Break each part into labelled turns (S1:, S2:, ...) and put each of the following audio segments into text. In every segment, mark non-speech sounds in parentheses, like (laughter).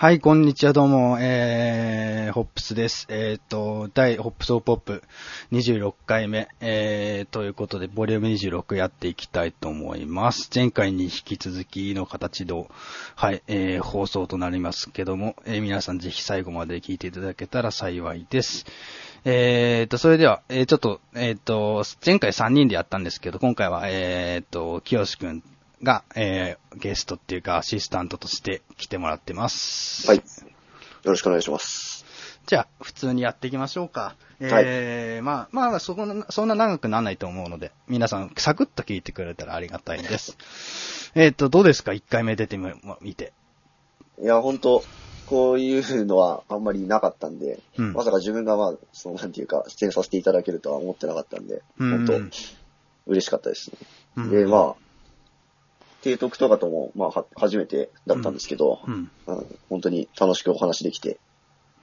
S1: はい、こんにちは、どうも、えー、ホップスです。えっ、と、第、ホップスオーポップ26回目、えー、ということで、ボリューム26やっていきたいと思います。前回に引き続きの形で、はい、えー、放送となりますけども、えー、皆さんぜひ最後まで聞いていただけたら幸いです。えーと、それでは、えー、ちょっと、えーと、前回3人でやったんですけど、今回は、えーと、清志くんが、えー、ゲストっていうかアシスタントとして来てもらってます。
S2: はい。よろしくお願いします。
S1: じゃあ、普通にやっていきましょうか。えー、まあ、まあ、そこな、そんな長くならないと思うので、皆さん、サクッと聞いてくれたらありがたいです。(laughs) えっと、どうですか ?1 回目出てみ、見て。
S2: いや、本当こういうのはあんまりなかったんで、
S1: うん
S2: まさか自分がまあ、その、なんていうか、出演させていただけるとは思ってなかったんで、
S1: うん
S2: 本当嬉しかったですね。
S1: うん
S2: で、まあ、提督とかとも、まあ、は初めてだったんですけど、
S1: うん。
S2: うん本当に楽しくお話できて、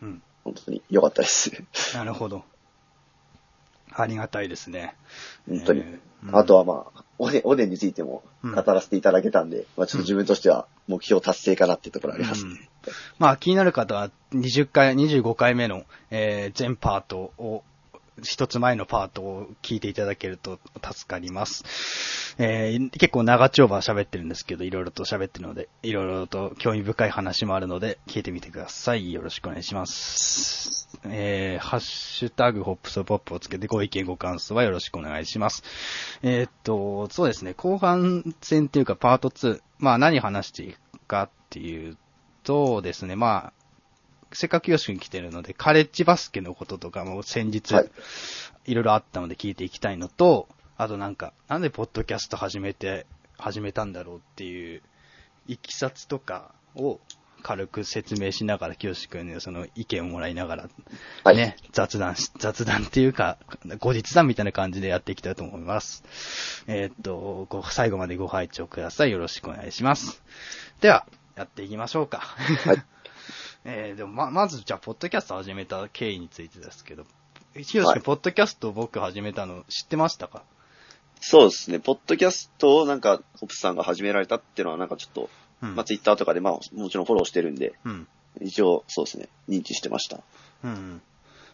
S1: うん。
S2: 本当に良かったです。
S1: なるほど。ありがたいですね。
S2: 本当に。
S1: えーうん
S2: あとはまあ、おでん、おでんについても
S1: うん
S2: 語らせていただけたんで、まあちょっと自分としては目標達成かなっていうところありますね。
S1: うんまあ気になる方は20回、25回目の、えー全パートを、一つ前のパートを聞いていただけると助かります。えー結構長丁場喋ってるんですけど、いろいろと喋ってるので、いろいろと興味深い話もあるので、聞いてみてください。よろしくお願いします。えーハッシュタグホップソポップをつけてご意見ご感想はよろしくお願いします。えーっと、そうですね、後半戦っていうかパート2、まあ何話していくかっていうとですね、まあ、せっかくよし君来てるので、カレッジバスケのこととかも先日、
S2: はい
S1: いろいろあったので聞いていきたいのと、あとなんか、なんでポッドキャスト始めて、始めたんだろうっていう、いきさつとかを軽く説明しながら、清志君にその意見をもらいながら、
S2: はい
S1: ね、雑談し、雑談っていうか、後日談みたいな感じでやっていきたいと思います。えーっと、ご最後までご拝聴ください。よろしくお願いします。では、やっていきましょうか。
S2: はい。
S1: えー、でもま、まず、じゃあ、ポッドキャスト始めた経緯についてですけど、ひろし君、
S2: はい
S1: ポッドキャストを僕始めたの知ってましたか？
S2: そうですね。ポッドキャストをなんか、ホップさんが始められたっていうのはなんかちょっと、
S1: うん。
S2: まあツイッターとかでまあもちろんフォローしてるんで、
S1: うん。
S2: 一応そうですね、認知してました。
S1: うんうん。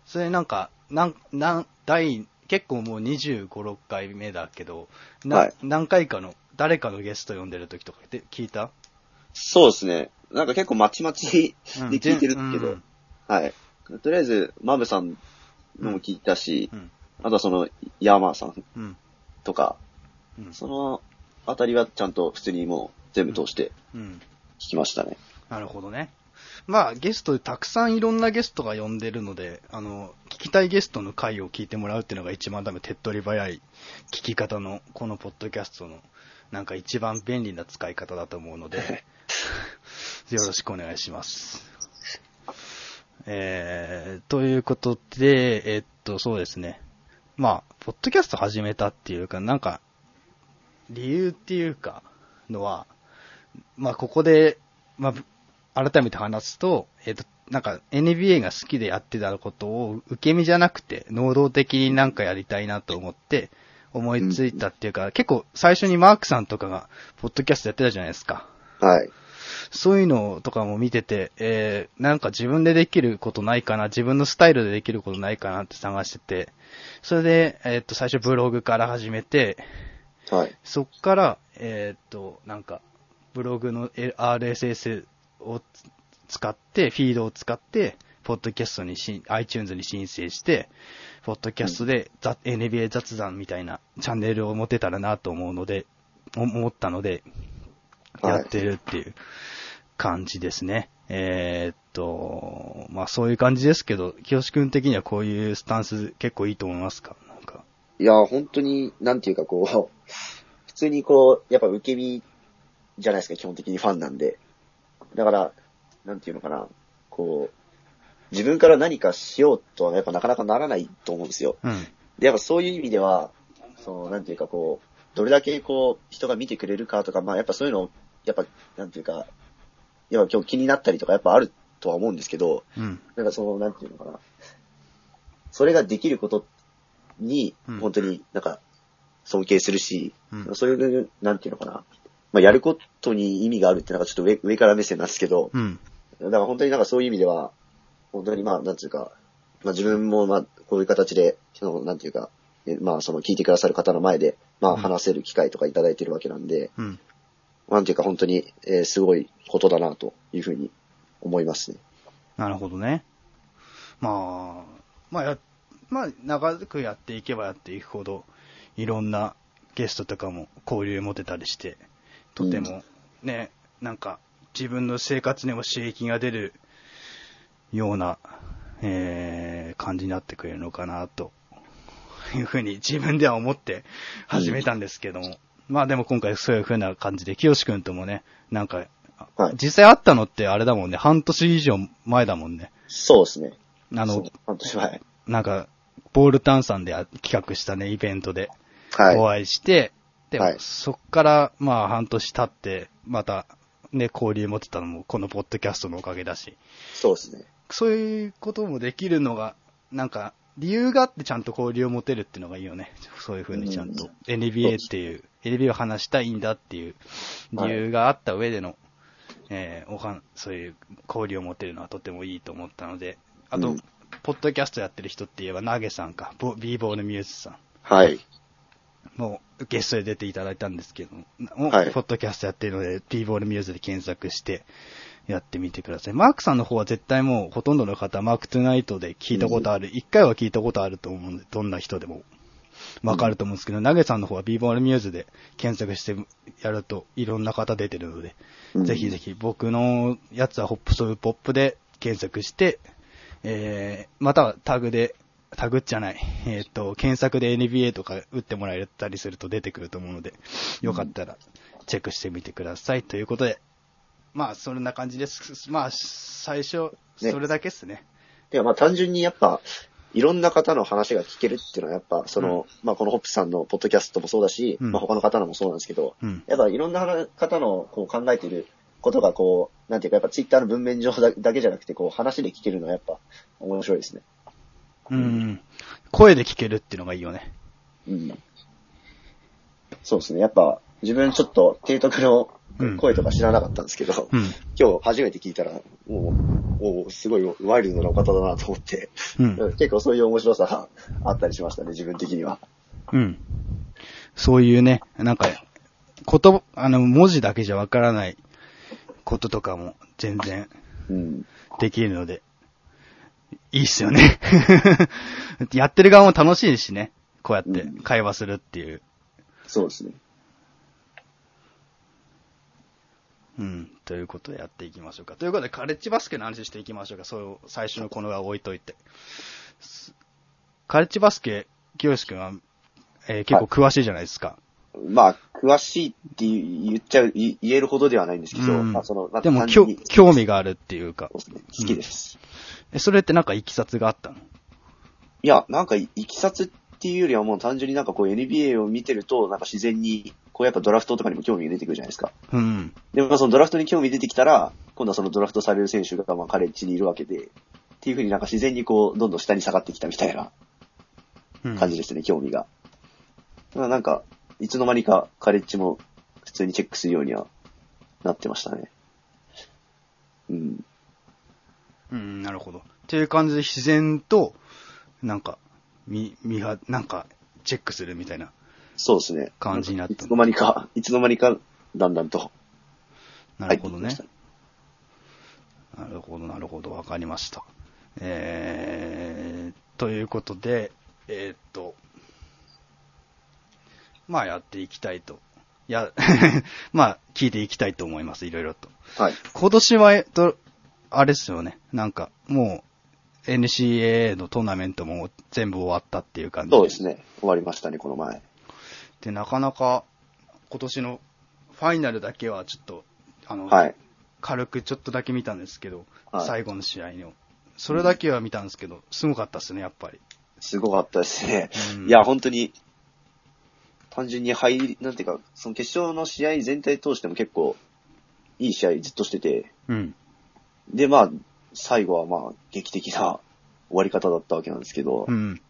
S1: それなんか、なん、なん、第、結構もう25、6回目だけど、な、
S2: はい
S1: 何回かの、誰かのゲスト呼んでる時とかって聞いた？
S2: そうですね。なんか結構まちまち
S1: うん
S2: で聞いてるけど、
S1: うんうん
S2: はい。とりあえず、マブさんのも聞いたし、
S1: うん。
S2: あとはその、ヤーマーさん
S1: うん。
S2: とか、
S1: うん。
S2: そのあたりはちゃんと普通にもう全部通して
S1: うん。
S2: 聞きましたね。
S1: なるほどね。まあ、ゲストでたくさんいろんなゲストが呼んでるので、あの、聞きたいゲストの回を聞いてもらうっていうのが一番多分手っ取り早い聞き方の、このポッドキャストの、なんか一番便利な使い方だと思うので、(laughs) よろしくお願いします。えー、ということで、えっと、そうですね。まあ、ポッドキャスト始めたっていうか、なんか、理由っていうか、のは、まあ、ここで、まあ、改めて話すと、えっ、と、なんか NBA が好きでやってたことを受け身じゃなくて、能動的になんかやりたいなと思って、思いついたっていうか、結構最初にマークさんとかが、ポッドキャストやってたじゃないですか。
S2: はい。
S1: そういうのとかも見てて、えー、なんか自分でできることないかな、自分のスタイルでできることないかなって探してて、それで、えっ、と、最初ブログから始めて、
S2: はい。
S1: そっから、えーっと、なんか、ブログの RSS を使って、フィードを使って、ポッドキャストにし、iTunes に申請して、ポッドキャストで、ざ NBA 雑談みたいなチャンネルを持てたらなと思うので、思ったので、
S2: はい
S1: やってるっていう感じですね。えーっと、まあそういう感じですけど、清志くん的にはこういうスタンス結構いいと思いますか？なんか。
S2: いや、本当に、なんていうかこう、(laughs) 普通にこう、やっぱ受け身じゃないですか、基本的にファンなんで。だから、なんていうのかな、こう、自分から何かしようとはやっぱなかなかならないと思うんですよ。
S1: うん。
S2: で、やっぱそういう意味では、その、なんていうかこう、どれだけこう、人が見てくれるかとか、まあやっぱそういうのを、やっぱ、なんていうか、やっぱ今日気になったりとかやっぱあるとは思うんですけど、
S1: うん。
S2: なんかその、なんていうのかな。それができることに
S1: うん、
S2: 本当になんか、尊敬するし、
S1: うん
S2: そういう、なんていうのかな。まあ、やることに意味があるってなんかちょっと上上から目線なんですけど、
S1: うん。
S2: だから本当になんかそういう意味では、本当にまあ、なんていうか、まあ自分もまあ、こういう形で、その、なんていうか、えまあその聞いてくださる方の前で、まあ話せる機会とかいただいてるわけなんで、
S1: うん。
S2: なんていうか本当に、えーすごいことだなというふうに思いますね。
S1: なるほどね。まあ、まあや、まあ、長くやっていけばやっていくほど、いろんなゲストとかも交流持てたりして、とてもね、なんか自分の生活にも刺激が出るような、えー、感じになってくれるのかなというふうに自分では思って始めたんですけども。まあでも今回そういうふうな感じで、清志くんともね、なんか、
S2: はい
S1: 実際会ったのってあれだもんね、半年以上前だもんね。
S2: そうですね。
S1: あの
S2: 半年前。
S1: なんか、ボールタンさんで企画したね、イベントで
S2: はい。
S1: お会いして、
S2: はい
S1: そっから、まあ半年経って、また、ね、交流持ってたのも、このポッドキャストのおかげだし、
S2: そうですね。
S1: そういうこともできるのが、なんか、理由があってちゃんと交流を持てるっていうのがいいよね。そういうふうにちゃんと。NBA っていう、NBA を話したいんだっていう理由があった上での、えーおはん、そういう交流を持てるのはとてもいいと思ったので、あと、
S2: うん
S1: ポッドキャストやってる人って言えば、ナゲさんか、ボ b ボールミューズさん。
S2: はい。
S1: もうゲストで出ていただいたんですけども、
S2: はい
S1: ポッドキャストやってるので、b ボールミューズで検索してやってみてください。マークさんの方は絶対もうほとんどの方、マークトゥナイトで聞いたことある、一、回は聞いたことあると思うんで、どんな人でもわかると思うんですけど、ナゲさんの方は b ボールミューズで検索してやるといろんな方出てるので、
S2: うん
S1: ぜひぜひ僕のやつはホップソウポップで検索して、えー、またはタグで、タグじゃない、えっ、と、検索で NBA とか打ってもらえたりすると出てくると思うので、よかったらチェックしてみてください。ということで、まあ、そんな感じです。まあ、最初、
S2: ね
S1: それだけですね。
S2: いや、まあ単純にやっぱ、いろんな方の話が聞けるっていうのはやっぱ、その、まあこのホップさんのポッドキャストもそうだし、
S1: うん
S2: まあ他の方のもそうなんですけど、
S1: うん。
S2: やっぱいろんな方のこう考えていることがこう、なんていうかやっぱツイッターの文面上だだけじゃなくてこう話で聞けるのはやっぱ面白いですね。
S1: うん。声で聞けるっていうのがいいよね。
S2: うん。そうですね。やっぱ自分ちょっと提督の
S1: うん
S2: 声とか知らなかったんですけど、
S1: うん。
S2: 今日初めて聞いたら、もう、おすごいワイルドなお方だなと思って、
S1: うん。
S2: 結構そういう面白さが (laughs) あったりしましたね、自分的には。
S1: うん。そういうね、なんか、言葉、あの、文字だけじゃわからないこととかも全然
S2: うん。
S1: できるので、いいっすよね。(laughs) やってる側も楽しいしね。こうやって会話するっていう。
S2: そうですね。
S1: うん。ということでやっていきましょうか。ということで、カレッジバスケの話していきましょうか。そう、最初のこのは置いといて。すカレッジバスケ、清志くんは、えー結構詳しいじゃないですか。
S2: まあ、詳しいって言っちゃう、言言えるほどではないんですけど、
S1: うん
S2: まあその、まあ
S1: でも、興味があるっていうか
S2: そう。ですね好きです。
S1: え、それってなんかいきさつがあったの？
S2: いや、なんか、いきさつっていうよりはもう単純になんかこう NBA を見てると、なんか自然に、こうやっぱドラフトとかにも興味が出てくるじゃないですか。
S1: うん。
S2: でもまあそのドラフトに興味出てきたら、今度はそのドラフトされる選手がまあカレッジにいるわけで、っていうふうになんか自然にこう、どんどん下に下がってきたみたいな
S1: うん
S2: 感じですね、興味が。まあなんか、いつの間にかカレッジも普通にチェックするようにはなってましたね。うん。
S1: うん、なるほど。っていう感じで自然と、なんか、み、みは、なんか、チェックするみたいな。
S2: そうですね。
S1: 感じになった
S2: いつの間にか、いつの間にか、だんだんと
S1: なるほどね。なるほど、なるほど。わかりました。えー、ということで、えーっと、まあやっていきたいと。や、(laughs) まあ聞いていきたいと思います、いろいろと。
S2: はい。
S1: 今年は、えっと、あれですよね。なんか、もう、NCAA のトーナメントも全部終わったっていう感じ
S2: そうですね。終わりましたね、この前。
S1: で、なかなか、今年のファイナルだけはちょっと、あの、
S2: はい。
S1: 軽くちょっとだけ見たんですけど、
S2: はい
S1: 最後の試合の。それだけは見たんですけど、すごかったですね、やっぱり。
S2: すごかったですね。
S1: うん
S2: いや、本当に、単純に入り、なんていうか、その決勝の試合全体通しても結構、いい試合ずっとしてて、
S1: うん。
S2: で、まあ、最後はまあ、劇的な終わり方だったわけなんですけど、
S1: うん。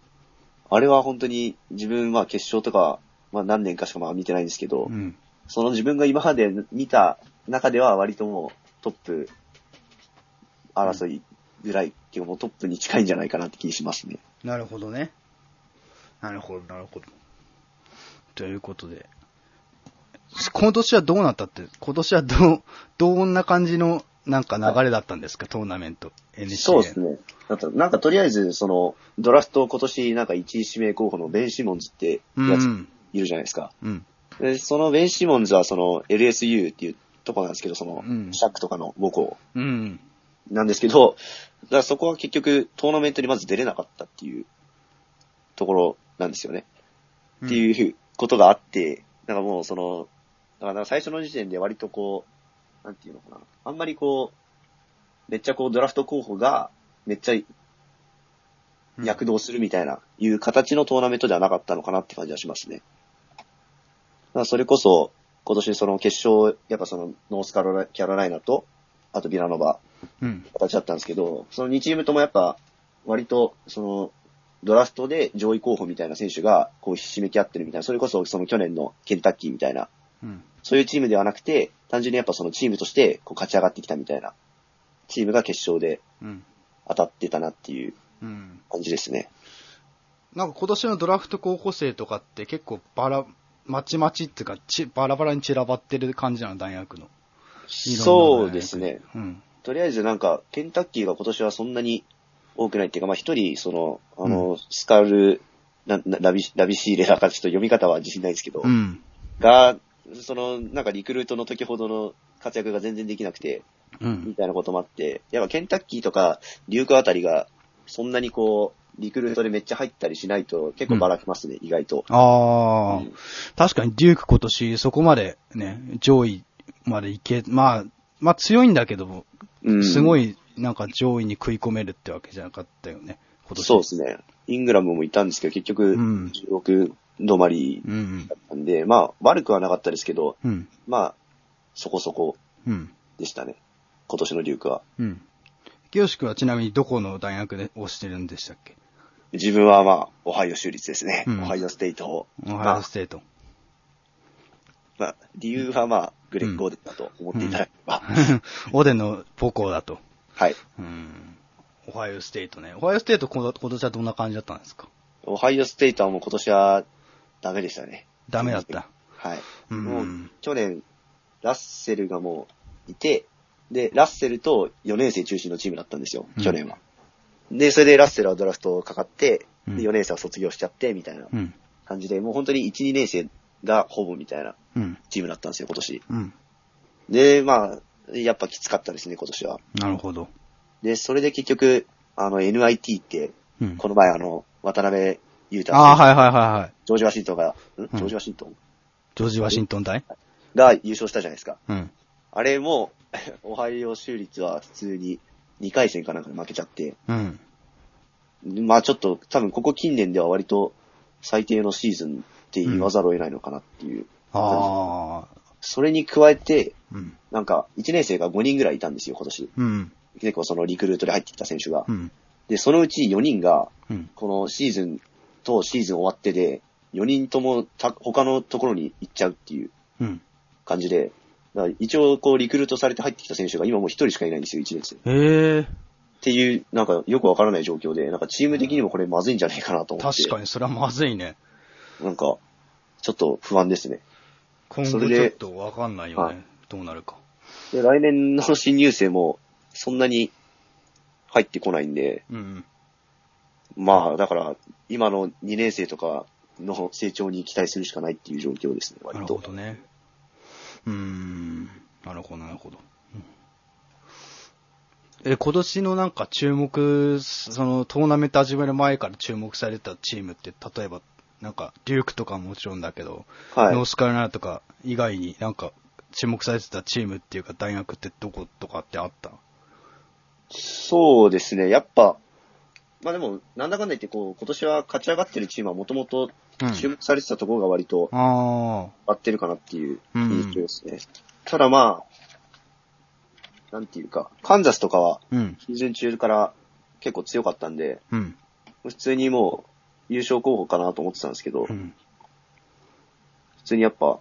S2: あれは本当に自分は決勝とか、まあ何年かしかまあ見てないんですけど、
S1: うん。
S2: その自分が今まで見た中では割ともうトップ争いぐらい、っていうかもうトップに近いんじゃないかなって気しますね。
S1: なるほどね。なるほど、なるほど。ということで。今年はどうなったって、今年はどう、どんな感じのなんか流れだったんですか、トーナメント。NCA
S2: そうですね。なんか、なんかとりあえず、その、ドラフト今年なんか1位指名候補のベン・シモンズってやつ
S1: うん。
S2: いるじゃないですか。
S1: うん。
S2: で、そのベン・シモンズはその LSU っていうとこなんですけど、その
S1: うん、
S2: シャックとかの母校
S1: うん。
S2: なんですけど、だからそこは結局トーナメントにまず出れなかったっていうところなんですよね。っていうことがあって、なんかもうその、だから最初の時点で割とこう、なんていうのかな。あんまりこう、めっちゃこうドラフト候補がめっちゃ
S1: うん
S2: 躍動するみたいな、いう形のトーナメントではなかったのかなって感じはしますね。それこそ、今年その決勝、やっぱそのノースカロラキャロライナと、あとビラノバ、
S1: うん。
S2: 形だったんですけど、その2チームともやっぱ、割と、その、ドラフトで上位候補みたいな選手が、こう、ひしめき合ってるみたいな、それこそその去年のケンタッキーみたいな、
S1: うん。
S2: そういうチームではなくて、単純にやっぱそのチームとして、こう、勝ち上がってきたみたいな、チームが決勝で
S1: うん。
S2: 当たってたなっていう
S1: うん。
S2: 感じですね。
S1: なんか今年のドラフト候補生とかって結構バラ、まちまちっていうか、ちバラバラに散らばってる感じなの、大学の。
S2: そうですね。
S1: うん。
S2: とりあえずなんか、ケンタッキーが今年はそんなに多くないっていうか、まあ一人、その、あの、スカル、ななラビ、ラビシーレだからちょっと読み方は自信ないんですけど、
S1: うん。
S2: が、その、なんかリクルートの時ほどの活躍が全然できなくて、
S1: う
S2: み
S1: ん。
S2: たいなこともあって、やっぱケンタッキーとか、リュークあたりが、そんなにこう、リクルートでめっちゃ入ったりしないと結構ばらけますね、意外と。
S1: ああ、
S2: うん
S1: 確かにデューク今年そこまでね、上位までいけ、まあ、まあ強いんだけどすごいなんか上位に食い込めるってわけじゃなかったよね、今年。
S2: そうですね。イングラムもいたんですけど、結局、
S1: うん
S2: 16止まり
S1: うん
S2: だったんで、まあ、悪くはなかったですけど、
S1: うん。うん。
S2: まあ、そこそこ
S1: うん。
S2: でしたね。今年のデュークは。
S1: うん。清志君はちなみにどこの大学で推してるんでしたっけ？
S2: 自分はまあ、オハイオ州立ですね。
S1: うん
S2: オハイオステイトを。
S1: オハイ
S2: まあ
S1: オステート。
S2: まあ、理由はまあ、グレッグ・オーデンだと思っていただければ。
S1: オデンの母校だと。
S2: はい。
S1: うん。オハイオステートね。オハイオステート今年はどんな感じだったんですか？
S2: オハイオステイトはもう今年はダメでしたね。
S1: ダメだった。
S2: はい。
S1: うん
S2: もう、去年、ラッセルがもういて、で、ラッセルと4年生中心のチームだったんですよ、
S1: うん
S2: 去年は。で、それでラッセルはドラフトかかって、
S1: うん
S2: で、4年生は卒業しちゃって、みたいな
S1: うん。
S2: 感じで、もう本当に1、2年生がほぼみたいな
S1: うん。
S2: チームだったんですよ、今年。
S1: うん。
S2: で、まあ、やっぱきつかったですね、今年は。
S1: なるほど。
S2: で、それで結局、あの、NIT って、
S1: うん。
S2: この前あの、渡辺裕太
S1: ああ、はいはいはいはい。
S2: ジョージ・ワシントンが、ん？
S1: うん
S2: ジョージ・ワシントン？
S1: ジョージ・ワシントン大
S2: が優勝したじゃないですか。
S1: うん。
S2: あれも、(laughs) オハイオ州立は普通に2回戦かなんかで負けちゃって、
S1: うん。
S2: まあちょっと多分ここ近年では割と最低のシーズンって言わざるを得ないのかなっていう。
S1: ああ。
S2: それに加えて、
S1: うん。
S2: なんか1年生が5人ぐらいいたんですよ、今年。
S1: うん。
S2: 結構そのリクルートで入ってきた選手が
S1: う。ん。
S2: で、そのうち4人が、
S1: うん。
S2: このシーズンとシーズン終わってで、4人ともた他のところに行っちゃうっていう
S1: うん。
S2: 感じで、だから一応こうリクルートされて入ってきた選手が今もう1人しかいないんですよ、1年生。
S1: へえ。
S2: っていう、なんかよくわからない状況で、なんかチーム的にもこれまずいんじゃないかなと思って。
S1: 確かに、それはまずいね。
S2: なんか、ちょっと不安ですね。
S1: 今後ちょっとわかんないよ
S2: はい
S1: ね。どうなるか。
S2: で、来年の新入生もそんなに入ってこないんで、
S1: うん。
S2: まあ、だから、今の2年生とかの成長に期待するしかないっていう状況ですね、
S1: なる
S2: 割と。
S1: ほどね。うーん。なるほど、なるほど。うんえ、今年のなんか注目、そのトーナメント始める前から注目されたチームって、例えば、なんか、デュークとかももちろんだけど、
S2: はい
S1: ノー。スカロライナとか以外になんか注目されてたチームっていうか大学ってどことかってあった？
S2: そうですね、やっぱ、まあでも、なんだかんだ言って、こう、今年は勝ち上がってるチームはもともと
S1: うん
S2: 注目されてたところが割と
S1: あ
S2: 合ってるかなっていう
S1: うん
S2: 印象ですね。ただまあ、なんていうか、カンザスとかは。シーズン中から結構強かったんで、
S1: うん。
S2: 普通にもう優勝候補かなと思ってたんですけど、
S1: うん。
S2: 普通にやっぱ、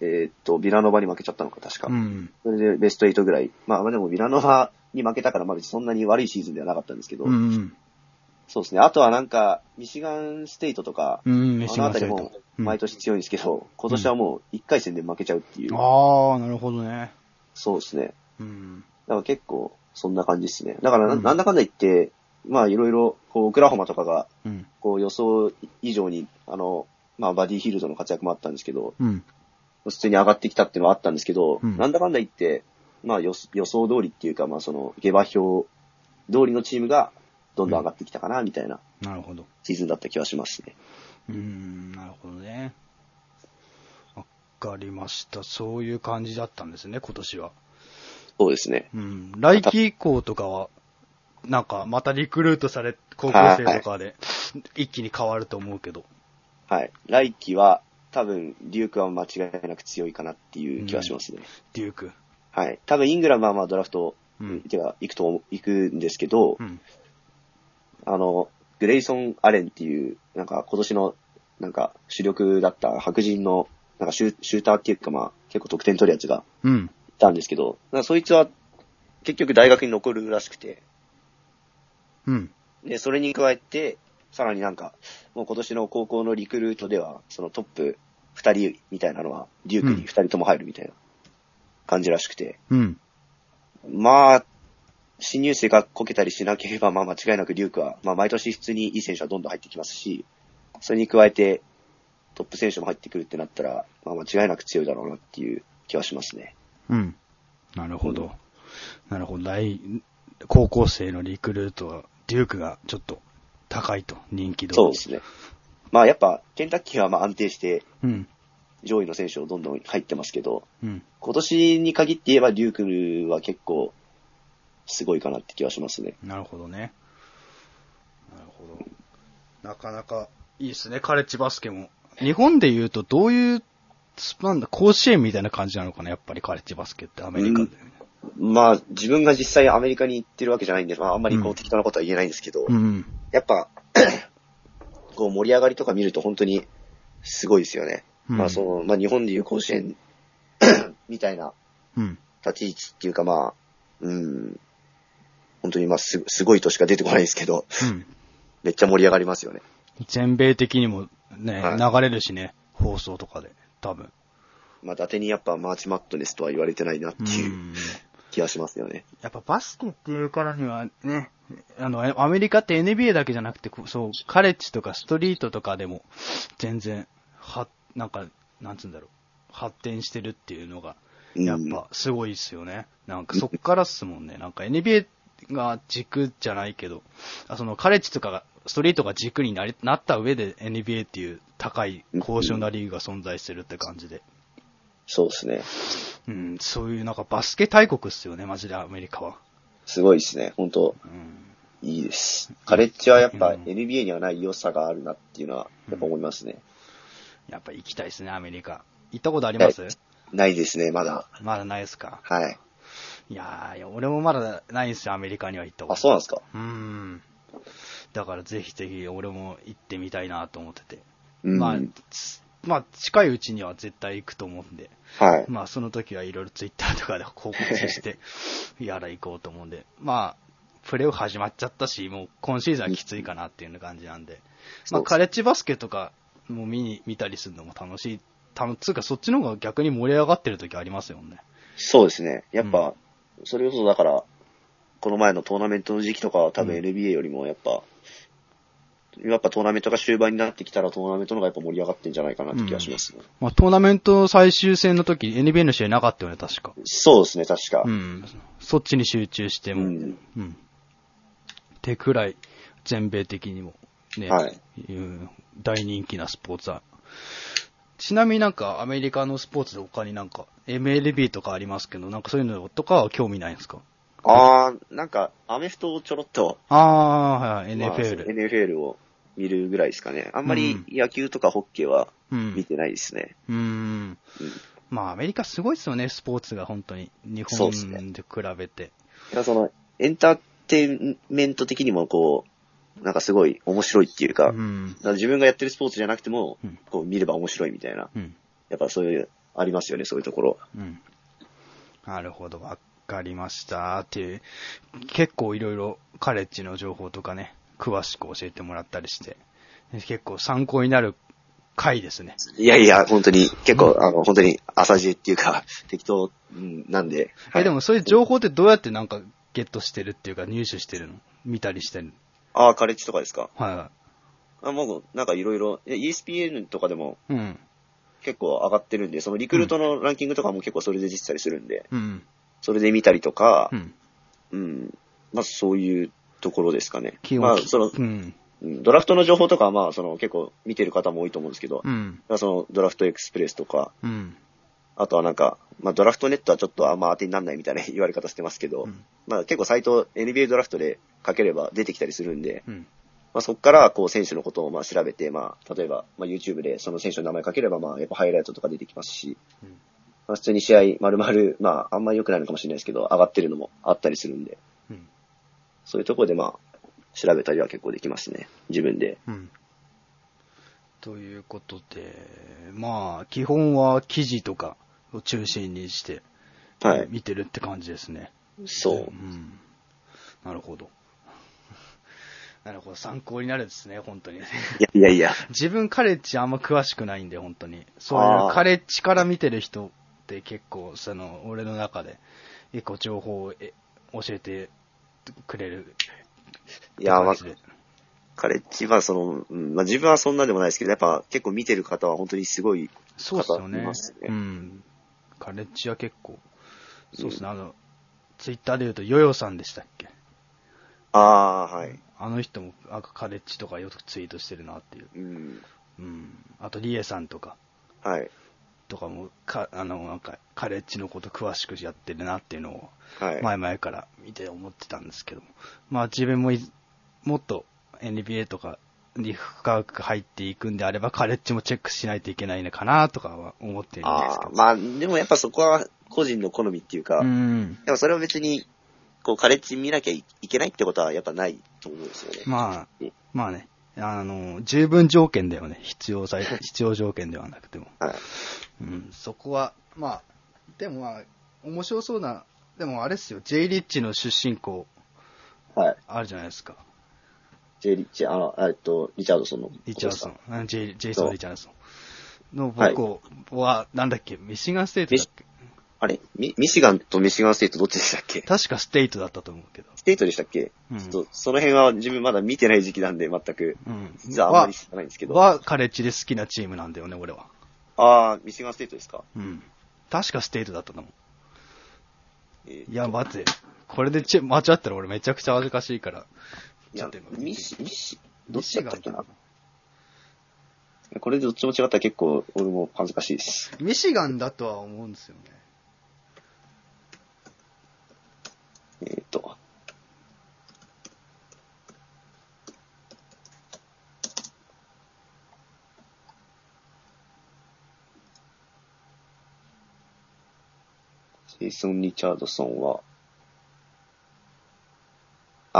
S2: えーっと、ビラノバに負けちゃったのか、確か。
S1: うん。
S2: それでベスト8ぐらい。まあまあでもビラノバに負けたから、まあ別にそんなに悪いシーズンではなかったんですけど、
S1: うんうん。
S2: そうですね。あとはなんか、ミシガンステイトとか、
S1: うん、
S2: あのあたりも。毎年強いんですけど、今年はもう1回戦で負けちゃうっていう、
S1: ああ、なるほどね。
S2: そうですね。
S1: うん。
S2: だから結構、そんな感じですね。だからな,、
S1: うん
S2: ん、だかんだ言って、まあいろいろ、こう、オクラホマとかが、
S1: うん。
S2: こう予想以上に、あの、まあバディヒールドの活躍もあったんですけど、
S1: うん。
S2: 普通に上がってきたっていうのはあったんですけど、
S1: うん
S2: なんだかんだ言って、まあ予予想通りっていうか、まあその、下馬評通りのチームがどんどん上がってきたかな、みたいな
S1: なるほど。
S2: シーズンだった気はしますね。
S1: うーん、なるほどね。わかりました。そういう感じだったんですね、今年は。
S2: そうですね。
S1: うん。来季以降とかは、なんか、またリクルートされ、高校生とかで、一気に変わると思うけど。
S2: はい。来季は、多分、デュークは間違いなく強いかなっていう気はしますね。
S1: デューク。
S2: はい。多分、イングラムはまあドラフト、
S1: うん。
S2: てか、行くと思う、行くんですけど、
S1: うん。
S2: あの、グレイソン・アレンっていう、なんか今年の、なんか主力だった白人の、なんかシュシューターっていうかまあ、結構得点取るやつが
S1: うん。
S2: いたんですけど、なんかそいつは結局大学に残るらしくて、
S1: うん。
S2: で、それに加えて、さらになんか、もう今年の高校のリクルートでは、そのトップ2人みたいなのは、デュークに2人とも入るみたいな感じらしくて、
S1: うん。
S2: まあ、新入生がこけたりしなければ、まあ間違いなくデュークは、まあ毎年普通にいい選手はどんどん入ってきますし、それに加えてトップ選手も入ってくるってなったら、まあ間違いなく強いだろうなっていう気はしますね。
S1: うん。なるほど。なるほど。来、高校生のリクルートは、デュークがちょっと高いと、人気度。
S2: そうですね。まあやっぱ、ケンタッキーはまあ安定して
S1: うん。
S2: 上位の選手をどんどん入ってますけど、
S1: うん。
S2: 今年に限って言えばデュークは結構すごいかなって気はしますね。
S1: なるほどね。なるほど。なかなかいいですね、カレッジバスケも。日本で言うとどういう、なんだ、甲子園みたいな感じなのかな、やっぱりカレッジバスケってアメリカで。
S2: まあ自分が実際アメリカに行ってるわけじゃないんで、まああんまりこ
S1: う
S2: うん適当なことは言えないんですけど、
S1: うん。
S2: やっぱ、(coughs) こう盛り上がりとか見ると本当にすごいですよね。
S1: うん
S2: まあその、まあ日本でいう甲子園 (coughs) みたいな
S1: うん。
S2: 立ち位置っていうかまあ、うん、本当にまあすすごいとしか出てこないですけど、
S1: うん。
S2: めっちゃ盛り上がりますよね。
S1: 全米的にもね、
S2: はい
S1: 流れるしね、放送とかで、多分。
S2: まあ伊達にやっぱマーチマットネスとは言われてないなって
S1: う。
S2: いうん気がしますよね。
S1: やっぱバスケっていうからにはね、あの、アメリカって NBA だけじゃなくて、そう、カレッジとかストリートとかでも、全然、は、なんか、なんつうんだろう、発展してるっていうのが、
S2: うん
S1: やっぱすごいっすよね。なんかそっからっすもんね。なんか NBA が軸じゃないけど、あそのカレッジとかが、ストリートが軸になりなった上で NBA っていう高い高尚なリーグが存在してるって感じで。
S2: そうですね。
S1: うん、そういうなんかバスケ大国っすよね、マジでアメリカは。
S2: すごいですね。本当
S1: うん。
S2: いいです。カレッジはやっぱ
S1: うん
S2: NBA にはない良さがあるなっていうのは、やっぱ思いますね。
S1: やっぱ行きたいですね、アメリカ。行ったことあります、
S2: ないですね、まだ。
S1: まだないですか。
S2: はい。
S1: いやー俺もまだないんですよ、アメリカには行ったこと。
S2: あ、そうなんですか
S1: うーん。だからぜひぜひ俺も行ってみたいなと思ってて。
S2: うん。
S1: まあ、つまあ、近いうちには絶対行くと思うんで、
S2: はい。
S1: まあ、その時はいろいろツイッターとかで報告して、(laughs) やら行こうと思うんで、まあ、プレーオフ始まっちゃったし、もう今シーズンはきついかなっていう感じなんで、まあ、カレッジバスケとかも見に、見たりするのも楽しい。たつうか、そっちの方が逆に盛り上がってる時ありますよね。
S2: そうですね。やっぱ、それこそだから、この前のトーナメントの時期とかは多分
S1: うん
S2: NBA よりもやっぱ、やっぱトーナメントが終盤になってきたらトーナメントの方がやっぱ盛り上がってんじゃないかなって気がしますね。
S1: まあ、トーナメント最終戦の時、NBA の試合なかったよね、確か。
S2: そうですね、確か。
S1: うん。そっちに集中しても。
S2: うん
S1: うん。ってくらい、全米的にも、ね、
S2: はい
S1: いう大人気なスポーツは。ちなみになんかアメリカのスポーツで他になんか MLB とかありますけど、なんかそういうのとかは興味ないんですか？
S2: あー、なんか、アメフトをちょろっと、
S1: ああ、はいはい、
S2: まあ
S1: NFL。
S2: NFL を見るぐらいですかね。あんまり
S1: うん
S2: 野球とかホッケーは
S1: うん。
S2: 見てないですね。
S1: うーん。
S2: うん
S1: まあアメリカすごいですよね、スポーツが本当に。日本で比べて。
S2: いやその、エンターテインメント的にもこう、なんかすごい面白いっていうか、
S1: うん。
S2: ら自分がやってるスポーツじゃなくても
S1: うん、
S2: こう見れば面白いみたいな。
S1: うん。
S2: やっぱそういう、ありますよね、そういうところ。
S1: うん。なるほど。わかりましたっていう、結構いろいろカレッジの情報とかね、詳しく教えてもらったりして、結構参考になる回ですね。
S2: いやいや、本当に、結構、あの、本当に浅知恵っていうか、適当うんなんで。
S1: え、でもそういう情報ってどうやってなんかゲットしてるっていうか入手してるの？見たりしてるの？
S2: ああ、カレッジとかですか？
S1: は
S2: あもう、なんかいろいろ、え ESPN とかでも
S1: い。うん。
S2: 結構上がってるんで、そのリクルートのランキングとかも結構それで出てたりするんで、
S1: うん。
S2: それで見たりとか
S1: う、ん。
S2: うん、まあそういうところですかね。まあその、
S1: うん。
S2: うんドラフトの情報とかはまあその結構見てる方も多いと思うんですけど、
S1: うん。
S2: まあそのドラフトエクスプレスとか、
S1: うん。
S2: あとはなんか、まあドラフトネットはちょっとあんま当てにならないみたいな (laughs) 言われ方してますけど、
S1: うん
S2: まあ結構サイト NBA ドラフトで書ければ出てきたりするんで、
S1: うん。
S2: まあそこからこう選手のことをまあ調べて、まあ例えばまあ YouTube でその選手の名前書ければまあやっぱハイライトとか出てきますし、
S1: うん
S2: まあ普通に試合丸々、まああんまり良くないのかもしれないですけど、上がってるのもあったりするんで、
S1: うん。
S2: そういうところでまあ調べたりは結構できますね。自分で。
S1: うん。ということで、まあ、基本は記事とかを中心にして、
S2: はい。
S1: 見てるって感じですね。
S2: そう
S1: う。ん。なるほど。(laughs) なるほど。参考になるんですね、本当に。
S2: いやいやいや。(laughs)
S1: 自分カレッジあんま詳しくないんで、本当に。そういうカレッジから見てる人って結構、その、俺の中で、結構情報をえ教えてくれる。
S2: いや、まあ
S1: って感じで
S2: カレッジはその、うんまあ自分はそんなでもないですけど、やっぱ結構見てる方は本当にすごい、
S1: そうっすよね。
S2: 方いますね
S1: うん。カレッジは結構、そうっすね、あの、ツイッターで言うと、ヨヨさんでしたっけ？
S2: ああ、はい。
S1: あの人も、なんかカレッジとかよくツイートしてるなっていう。
S2: うん。
S1: うん。あと、リエさんとか、
S2: はい。
S1: とかも、か、あの、なんか、カレッジのこと詳しくやってるなっていうのを、
S2: はい。
S1: 前々から見て思ってたんですけども。まあ自分もいもっと NBA とかに深く入っていくんであれば、カレッジもチェックしないといけないのかなとかは思ってるんですけど。
S2: まあ、でもやっぱそこは個人の好みっていうか、
S1: うん。
S2: でもそれは別に、こう、カレッジ見なきゃいけないってことはやっぱないと思うんですよね。
S1: まあ
S2: うん、
S1: まあね、あの、十分条件だよね。必要さ、(laughs) 必要条件ではなくても。
S2: はい。
S1: うん、そこは、まあ、でもまあ、面白そうな、でもあれっすよ、J リッチの出身校
S2: はい。
S1: あるじゃないですか。
S2: J リッチ、あの、えっと、リチャードソンの。
S1: リチャードソン。うんジェイジェイソン・リチャードソン。の母校は、なんだっけ、ミシガンステートだっけ？
S2: あれ？ミミシガンとミシガンステートどっちでしたっけ？
S1: 確かステイトだったと思うけど。
S2: ステートでしたっけ、
S1: うん
S2: ちょっと、その辺は自分まだ見てない時期なんで、全く。
S1: うん。
S2: 実はあんまり知らないんですけど。
S1: は、カレッジで好きなチームなんだよね、俺は。
S2: ああ、ミシガンステートですか？
S1: うん。確かステイトだったと思う。
S2: えー
S1: いや、待って。これでチェ間違ったら俺めちゃくちゃ恥ずかしいから。ちょっと今、
S2: ミシ、ミシ、どっちだったっけなこれでどっちも違ったら結構、俺も恥ずかしいです。
S1: ミシガンだとは思うんですよね。
S2: えっ、と。ジェイソン・リチャードソンは、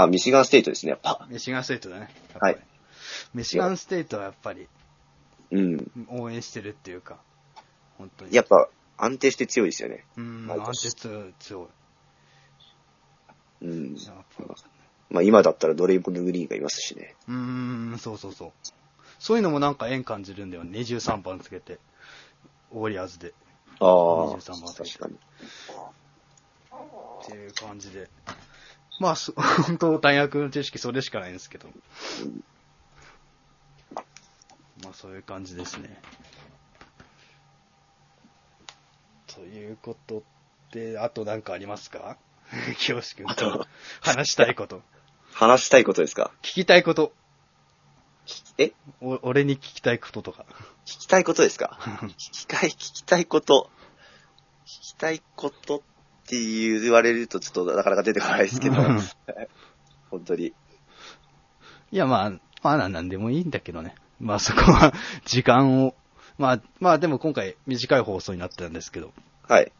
S2: あ、ミシガンステートですね、やっぱ。
S1: ミシガンステイトだね。
S2: はい。
S1: ミシガンステイトはやっぱり
S2: うん。
S1: 応援してるっていうか、本当に。
S2: やっぱ、安定して強いですよね。
S1: うん、
S2: 毎
S1: 安
S2: 年
S1: 定強い。
S2: うん。
S1: やっぱ
S2: まあ今だったらドレイモンド・グリーンがいますしね。
S1: うーん、そうそうそう。そういうのもなんか縁感じるんだよね。23番つけて。ウォリアーズで。
S2: ああ、
S1: 23番
S2: 確かに。
S1: っていう感じで。まあ、そ (laughs) 本当大学の知識それしかないんですけど。まあそういう感じですね。ということで、あと何かありますか？清志くんと話したいこと。
S2: 話したいことですか？
S1: 聞きたいこと。
S2: え？
S1: お俺に聞きたいこととか。
S2: 聞きたいことですか？(laughs) 聞きたい、聞きたいこと。聞きたいことって言われるとちょっとなかなか出てこないですけど
S1: うん。(laughs)
S2: 本当に。
S1: いや、まあ、まあ、なんでもいいんだけどね。まあ、そこは、(laughs) 時間を、まあ、まあ、でも今回短い放送になったんですけど、
S2: はい。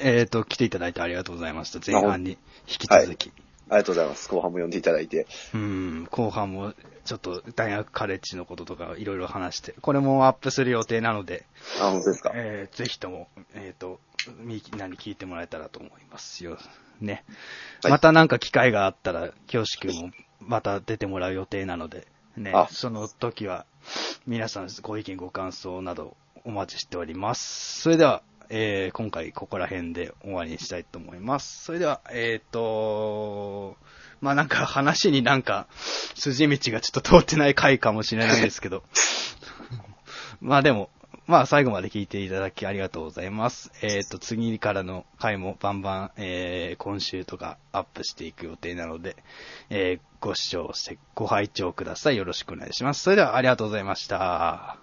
S1: えっ、と、来ていただいてありがとうございました。前半に引き続き。
S2: ありがとうございます。後半も読んでいただいて。
S1: うん、後半も、ちょっと大学カレッジのこととかいろいろ話して、これもアップする予定なので、
S2: あ、本当ですか
S1: えーぜひとも、えっ、と、みんなに聞いてもらえたらと思いますよ。ね。
S2: はい
S1: またなんか機会があったら、京志くんもまた出てもらう予定なので、ね
S2: あ、
S1: その時は、皆さんご意見ご感想などお待ちしております。それでは、えー今回ここら辺で終わりにしたいと思います。それでは、えっ、と、まあなんか話になんか筋道がちょっと通ってない回かもしれないですけど、(laughs) まあでも、まあ最後まで聞いていただきありがとうございます。えっ、と、次からの回もバンバン、えー、今週とかアップしていく予定なので、えー、ご視聴して、ご拝聴ください。よろしくお願いします。それではありがとうございました。